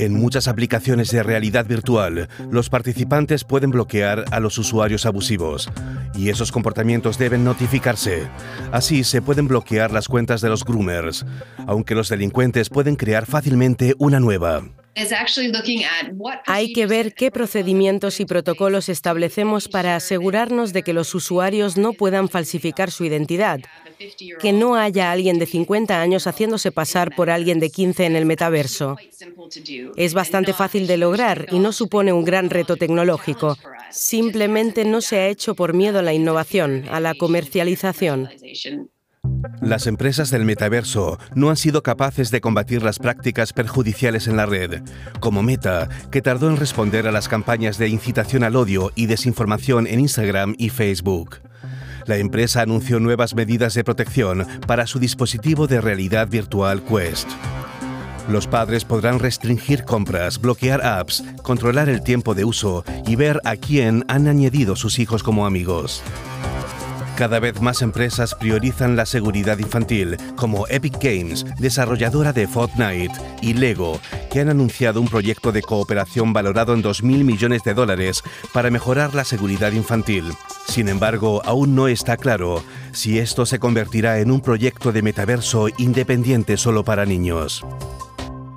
En muchas aplicaciones de realidad virtual, los participantes pueden bloquear a los usuarios abusivos y esos comportamientos deben notificarse. Así se pueden bloquear las cuentas de los groomers, aunque los delincuentes pueden crear fácilmente una nueva. Hay que ver qué procedimientos y protocolos establecemos para asegurarnos de que los usuarios no puedan falsificar su identidad, que no haya alguien de 50 años haciéndose pasar por alguien de 15 en el metaverso. Es bastante fácil de lograr y no supone un gran reto tecnológico. Simplemente no se ha hecho por miedo a la innovación, a la comercialización. Las empresas del metaverso no han sido capaces de combatir las prácticas perjudiciales en la red, como Meta, que tardó en responder a las campañas de incitación al odio y desinformación en Instagram y Facebook. La empresa anunció nuevas medidas de protección para su dispositivo de realidad virtual Quest. Los padres podrán restringir compras, bloquear apps, controlar el tiempo de uso y ver a quién han añadido sus hijos como amigos. Cada vez más empresas priorizan la seguridad infantil, como Epic Games, desarrolladora de Fortnite, y Lego, que han anunciado un proyecto de cooperación valorado en 2.000 millones de dólares para mejorar la seguridad infantil. Sin embargo, aún no está claro si esto se convertirá en un proyecto de metaverso independiente solo para niños.